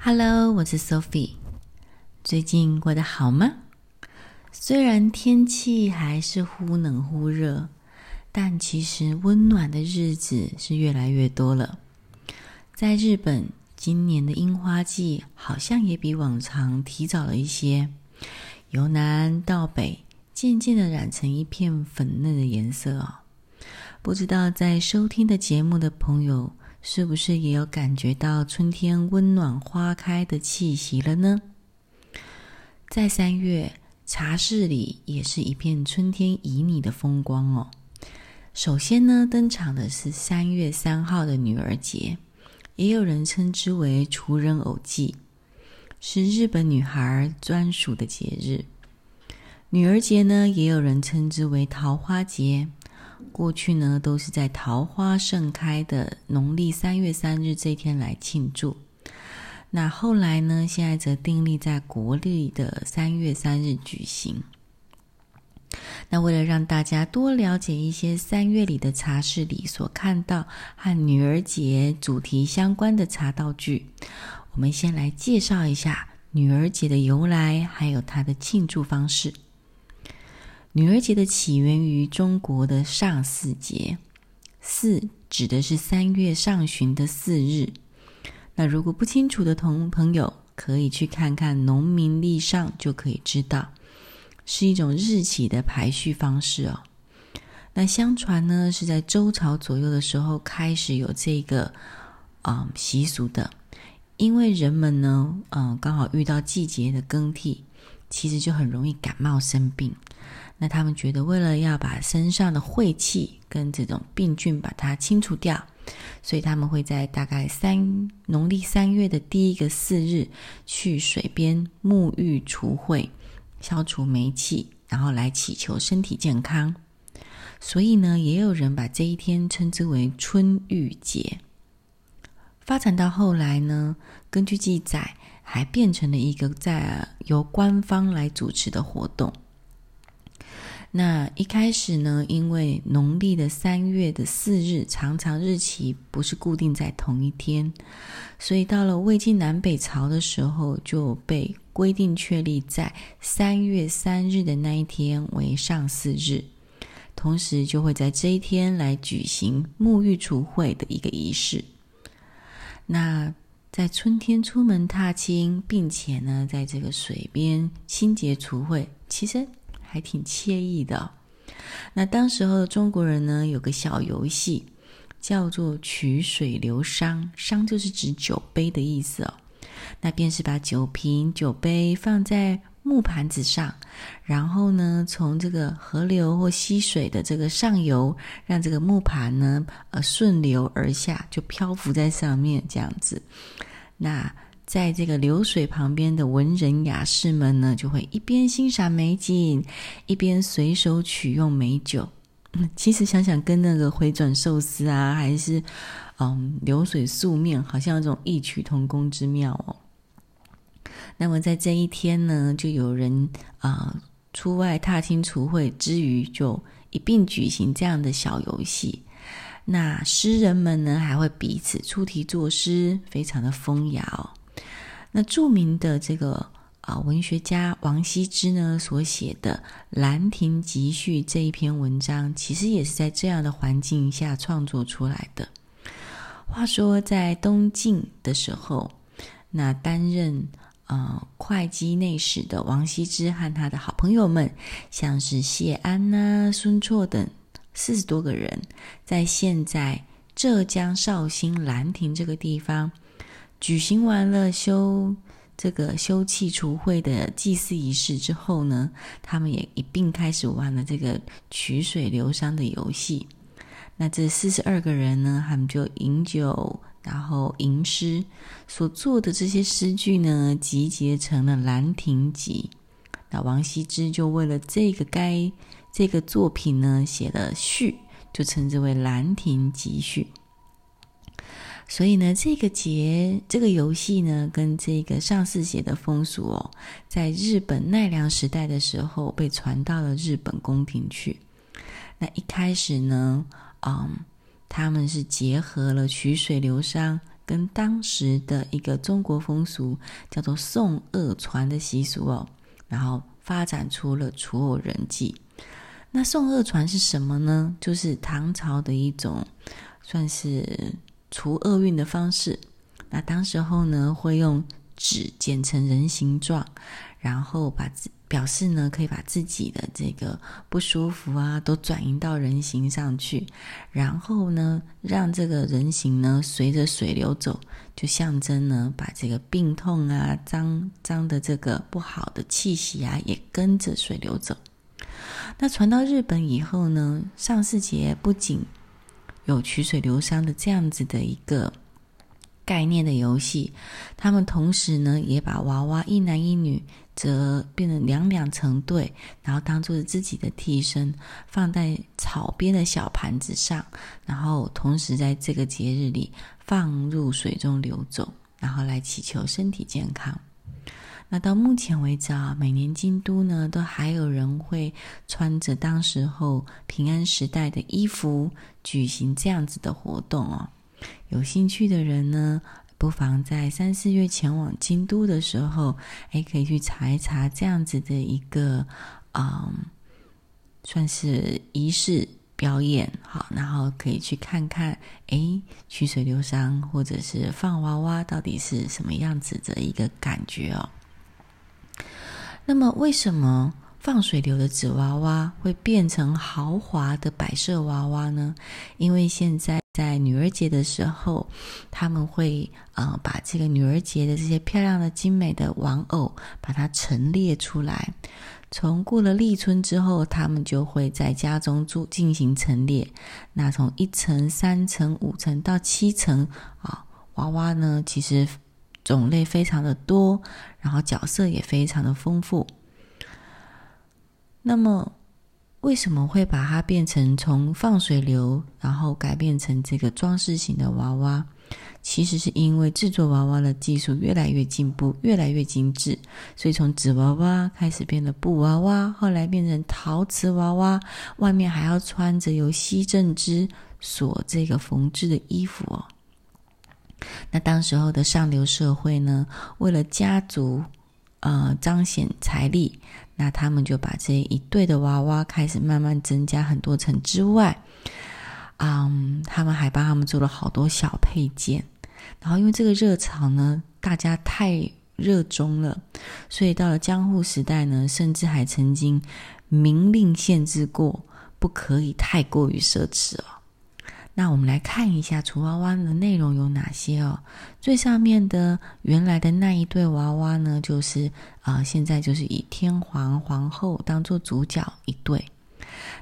Hello，我是 Sophie。最近过得好吗？虽然天气还是忽冷忽热，但其实温暖的日子是越来越多了。在日本，今年的樱花季好像也比往常提早了一些，由南到北，渐渐的染成一片粉嫩的颜色哦。不知道在收听的节目的朋友，是不是也有感觉到春天温暖花开的气息了呢？在三月，茶室里也是一片春天旖旎的风光哦。首先呢，登场的是三月三号的女儿节，也有人称之为雏人偶祭，是日本女孩专属的节日。女儿节呢，也有人称之为桃花节。过去呢，都是在桃花盛开的农历三月三日这一天来庆祝。那后来呢，现在则订立在国历的三月三日举行。那为了让大家多了解一些三月里的茶室里所看到和女儿节主题相关的茶道具，我们先来介绍一下女儿节的由来，还有它的庆祝方式。女儿节的起源于中国的上巳节，巳指的是三月上旬的巳日。那如果不清楚的同朋友，可以去看看农民历上，就可以知道，是一种日期的排序方式哦。那相传呢，是在周朝左右的时候开始有这个啊、嗯、习俗的，因为人们呢，嗯，刚好遇到季节的更替，其实就很容易感冒生病。那他们觉得，为了要把身上的晦气跟这种病菌把它清除掉，所以他们会在大概三农历三月的第一个巳日去水边沐浴除晦，消除霉气，然后来祈求身体健康。所以呢，也有人把这一天称之为春浴节。发展到后来呢，根据记载，还变成了一个在由官方来主持的活动。那一开始呢，因为农历的三月的四日常常日期不是固定在同一天，所以到了魏晋南北朝的时候，就被规定确立在三月三日的那一天为上巳日，同时就会在这一天来举行沐浴除晦的一个仪式。那在春天出门踏青，并且呢，在这个水边清洁除秽，其实。还挺惬意的。那当时候的中国人呢，有个小游戏，叫做曲水流觞”，“觞就是指酒杯的意思哦。那便是把酒瓶、酒杯放在木盘子上，然后呢，从这个河流或溪水的这个上游，让这个木盘呢，呃，顺流而下，就漂浮在上面这样子。那。在这个流水旁边的文人雅士们呢，就会一边欣赏美景，一边随手取用美酒。其实想想，跟那个回转寿司啊，还是嗯流水素面，好像有这种异曲同工之妙哦。那么在这一天呢，就有人啊、出外踏青除晦之余，就一并举行这样的小游戏。那诗人们呢，还会彼此出题作诗，非常的风雅哦。那著名的这个啊文学家王羲之呢，所写的《兰亭集序》这一篇文章，其实也是在这样的环境下创作出来的。话说在东晋的时候，那担任呃会稽内史的王羲之和他的好朋友们，像是谢安呐、孙绰等四十多个人，在现在浙江绍兴兰亭这个地方。举行完了修这个修葺除晦的祭祀仪式之后呢，他们也一并开始玩了这个曲水流觞的游戏。那这四十二个人呢，他们就饮酒，然后吟诗，所做的这些诗句呢，集结成了《兰亭集》。那王羲之就为了这个该这个作品呢，写了序，就称之为《兰亭集序》。所以呢，这个节这个游戏呢，跟这个上巳节的风俗哦，在日本奈良时代的时候被传到了日本宫廷去。那一开始呢，嗯，他们是结合了曲水流觞跟当时的一个中国风俗叫做送恶传的习俗哦，然后发展出了除偶人祭。那送恶传是什么呢？就是唐朝的一种算是除厄运的方式。那当时候呢，会用纸剪成人形状，然后把自表示呢，可以把自己的这个不舒服啊，都转移到人形上去，然后呢，让这个人形呢随着水流走，就象征呢，把这个病痛啊、脏脏的这个不好的气息啊，也跟着水流走。那传到日本以后呢，上巳节不仅有取水流觞的这样子的一个。概念的游戏，他们同时呢也把娃娃一男一女则变成两两成对，然后当做自己的替身，放在草边的小盘子上，然后同时在这个节日里放入水中流走，然后来祈求身体健康。那到目前为止啊，每年京都呢都还有人会穿着当时候平安时代的衣服举行这样子的活动哦。有兴趣的人呢，不妨在三四月前往京都的时候，哎，可以去查一查这样子的一个，嗯，算是仪式表演，好，然后可以去看看，哎，曲水流觞或者是放娃娃到底是什么样子的一个感觉哦。那么，为什么放水流的纸娃娃会变成豪华的摆设娃娃呢？因为现在。在女儿节的时候，他们会呃把这个女儿节的这些漂亮的、精美的玩偶，把它陈列出来。从过了立春之后，他们就会在家中做进行陈列。那从一层、三层、五层到七层啊，娃娃呢，其实种类非常的多，然后角色也非常的丰富。那么。为什么会把它变成从放水流，然后改变成这个装饰型的娃娃？其实是因为制作娃娃的技术越来越进步，越来越精致，所以从纸娃娃开始变得布娃娃，后来变成陶瓷娃娃，外面还要穿着由西正织所这个缝制的衣服哦。那当时候的上流社会呢，为了家族。呃，彰显财力，那他们就把这一对的娃娃开始慢慢增加很多层之外，嗯，他们还帮他们做了好多小配件。然后因为这个热潮呢，大家太热衷了，所以到了江户时代呢，甚至还曾经明令限制过，不可以太过于奢侈哦。那我们来看一下厨娃娃的内容有哪些哦。最上面的原来的那一对娃娃呢，就是啊、呃，现在就是以天皇皇后当做主角一对。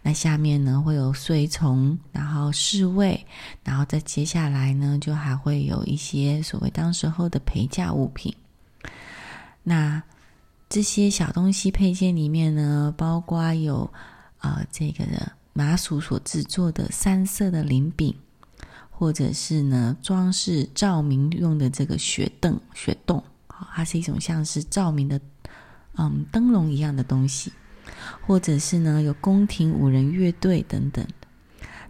那下面呢会有随从，然后侍卫，然后再接下来呢就还会有一些所谓当时候的陪嫁物品。那这些小东西配件里面呢，包括有啊、呃、这个的。麻薯所制作的三色的灵饼，或者是呢装饰照明用的这个雪灯、雪洞，它是一种像是照明的嗯灯笼一样的东西，或者是呢有宫廷五人乐队等等。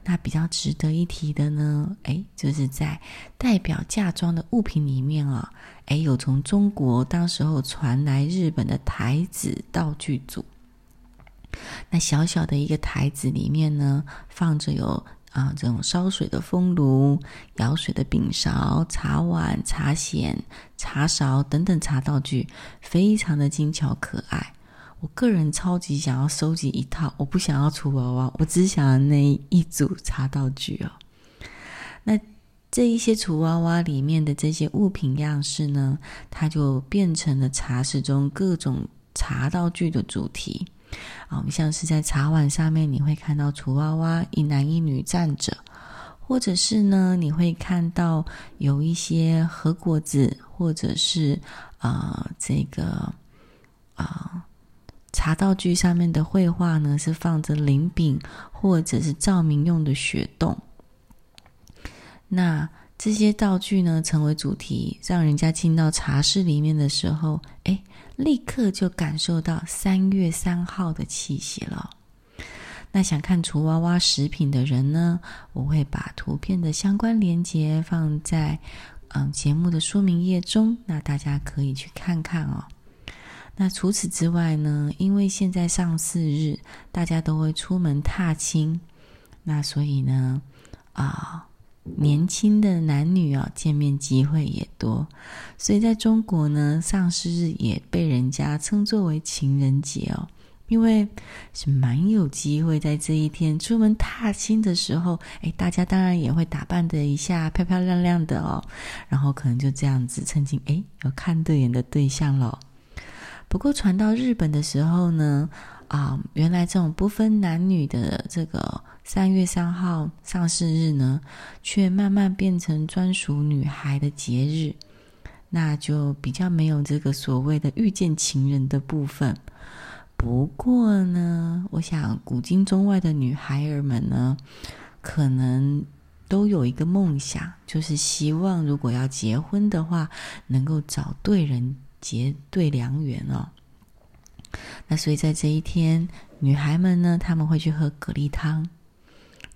那比较值得一提的呢，哎，就是在代表嫁妆的物品里面啊，哎，有从中国当时候传来日本的台子道具组。那小小的一个台子里面呢，放着有啊这种烧水的风炉、舀水的柄勺、茶碗、茶筅、茶勺等等茶道具，非常的精巧可爱。我个人超级想要收集一套，我不想要厨娃娃，我只想要那一组茶道具哦。那这一些厨娃娃里面的这些物品样式呢，它就变成了茶室中各种茶道具的主题。啊，我们像是在茶碗上面，你会看到厨娃娃一男一女站着，或者是呢，你会看到有一些和果子，或者是啊、这个啊、茶道具上面的绘画呢，是放着灵饼，或者是照明用的雪洞。那这些道具呢，成为主题，让人家进到茶室里面的时候，哎。立刻就感受到三月三号的气息了。那想看厨娃娃食品的人呢，我会把图片的相关链接放在嗯节目的说明页中，那大家可以去看看哦。那除此之外呢，因为现在上巳日，大家都会出门踏青，那所以呢，啊，年轻的男女啊，见面机会也多，所以在中国呢，上巳日也被人家称作为情人节哦，因为是蛮有机会在这一天出门踏青的时候，诶，大家当然也会打扮的一下漂漂亮亮的哦，然后可能就这样子曾经诶，有看对眼的对象了。不过传到日本的时候呢，啊，原来这种不分男女的这个三月三号上市日呢，却慢慢变成专属女孩的节日，那就比较没有这个所谓的遇见情人的部分。不过呢，我想古今中外的女孩儿们呢，可能都有一个梦想，就是希望如果要结婚的话，能够找对人。结对良缘哦，那所以在这一天，女孩们呢，她们会去喝蛤蜊汤。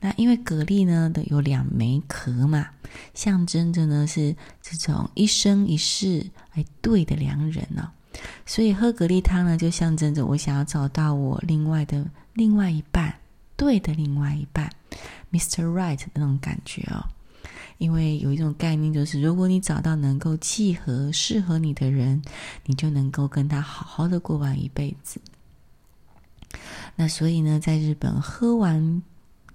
那因为蛤蜊呢的有两枚壳嘛，象征着呢是这种一生一世哎对的良人哦。所以喝蛤蜊汤呢，就象征着我想要找到我另外的另外一半，对的另外一半，Mr. Right 那种感觉哦。因为有一种概念，就是如果你找到能够契合、适合你的人，你就能够跟他好好的过完一辈子。那所以呢，在日本喝完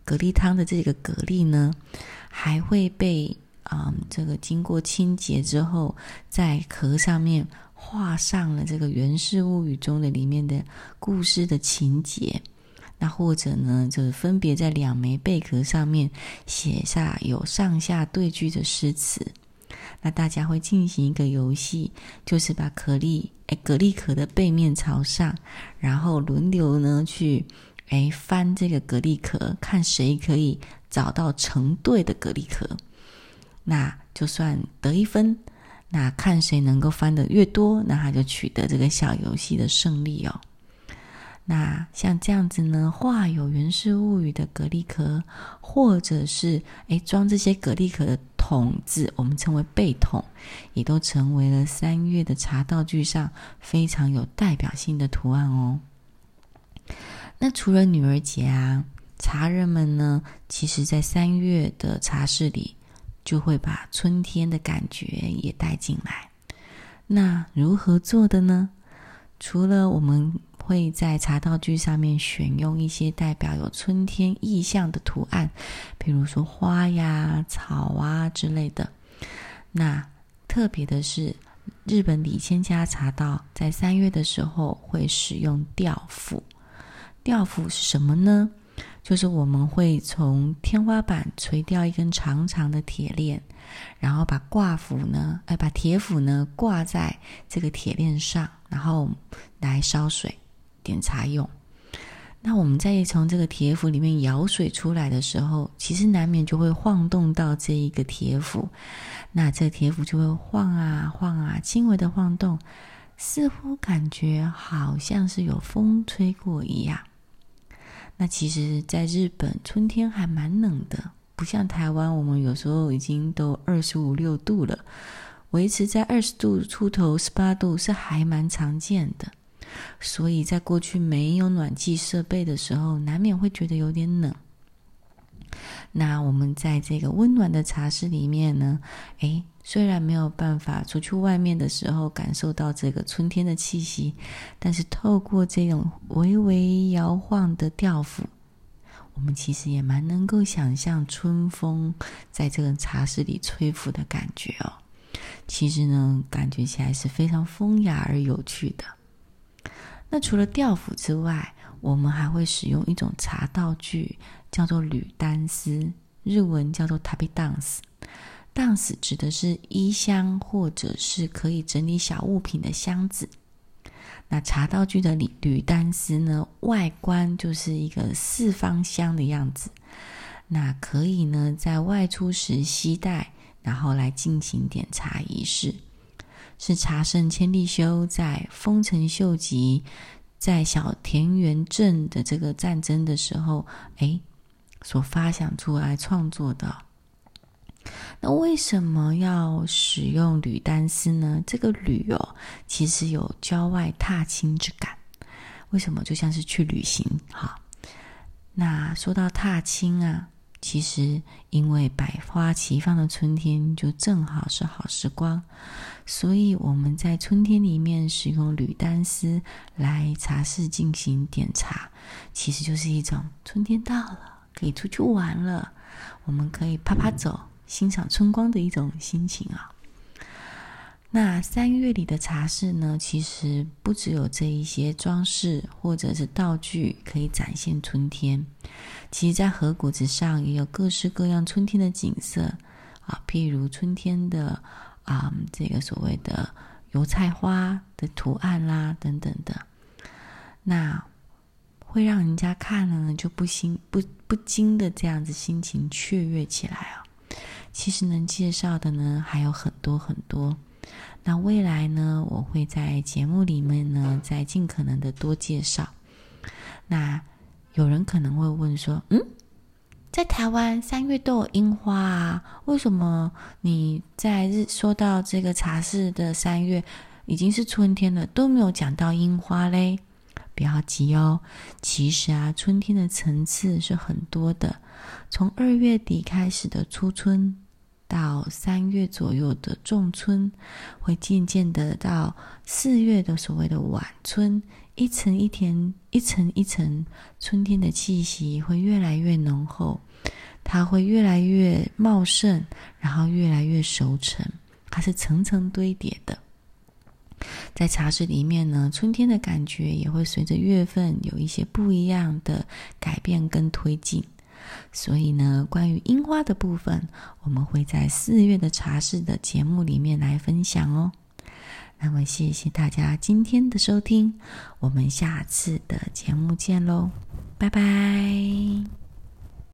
蛤蜊汤的这个蛤蜊呢，还会被啊、嗯、这个经过清洁之后，在壳上面画上了这个《源氏物语》中的里面的故事的情节。那或者呢，就是分别在两枚贝壳上面写下有上下对句的诗词。那大家会进行一个游戏，就是把蛤蜊，哎，蛤蜊壳的背面朝上，然后轮流呢去，哎，翻这个蛤蜊壳，看谁可以找到成对的蛤蜊壳，那就算得一分。那看谁能够翻得越多，那他就取得这个小游戏的胜利哦。那像这样子呢，画有《源氏物语》的蛤蜊壳，或者是诶装这些蛤蜊壳的桶子，我们称为贝桶，也都成为了三月的茶道具上非常有代表性的图案哦。那除了女儿节啊，茶人们呢，其实在三月的茶室里，就会把春天的感觉也带进来。那如何做的呢？除了我们会在茶道具上面选用一些代表有春天意象的图案，比如说花呀、草啊之类的。那特别的是，日本李千家茶道在三月的时候会使用吊幅。吊斧是什么呢？就是我们会从天花板垂吊一根长长的铁链，然后把挂斧呢，哎，把铁斧呢挂在这个铁链上，然后来烧水。点茶用，那我们在从这个铁釜里面舀水出来的时候，其实难免就会晃动到这一个铁斧，那这铁斧就会晃啊晃啊，轻微的晃动，似乎感觉好像是有风吹过一样。那其实，在日本春天还蛮冷的，不像台湾，我们有时候已经都二十五六度了，维持在二十度出头、十八度是还蛮常见的。所以在过去没有暖气设备的时候，难免会觉得有点冷。那我们在这个温暖的茶室里面呢，诶，虽然没有办法出去外面的时候感受到这个春天的气息，但是透过这种微微摇晃的调釜，我们其实也蛮能够想象春风在这个茶室里吹拂的感觉哦。其实呢，感觉起来是非常风雅而有趣的。那除了调釜之外，我们还会使用一种茶道具，叫做铝箪丝，日文叫做 tabi dance。dance 指的是衣箱或者是可以整理小物品的箱子。那茶道具的铝铝箪丝呢，外观就是一个四方箱的样子。那可以呢，在外出时携带，然后来进行点茶仪式。是茶圣千利休在丰臣秀吉在小田园镇的这个战争的时候，哎，所发想出来创作的。那为什么要使用铝单丝呢？这个铝哦，其实有郊外踏青之感。为什么？就像是去旅行哈。那说到踏青啊，其实因为百花齐放的春天就正好是好时光，所以我们在春天里面使用铝单丝来茶室进行点茶，其实就是一种春天到了，可以出去玩了，我们可以趴趴走，欣赏春光的一种心情啊。那三月里的茶室呢，其实不只有这一些装饰或者是道具可以展现春天，其实，在河谷子上也有各式各样春天的景色啊，譬如春天的啊，这个所谓的油菜花的图案啦，等等的，那会让人家看了呢就不心不不禁的这样子心情雀跃起来啊。其实能介绍的呢还有很多很多。那未来呢，我会在节目里面呢，再尽可能的多介绍。那有人可能会问说，嗯，在台湾三月都有樱花啊，为什么你在日说到这个茶室的三月已经是春天了，都没有讲到樱花嘞？不要急哦，其实啊，春天的层次是很多的，从二月底开始的初春。到三月左右的仲春，会渐渐的到四月的所谓的晚春，一层一层一层一层，春天的气息会越来越浓厚，它会越来越茂盛，然后越来越熟成，它是层层堆叠的。在茶室里面呢，春天的感觉也会随着月份有一些不一样的改变跟推进。所以呢，关于樱花的部分，我们会在四月的茶室的节目里面来分享哦。那么，谢谢大家今天的收听，我们下次的节目见喽，拜拜。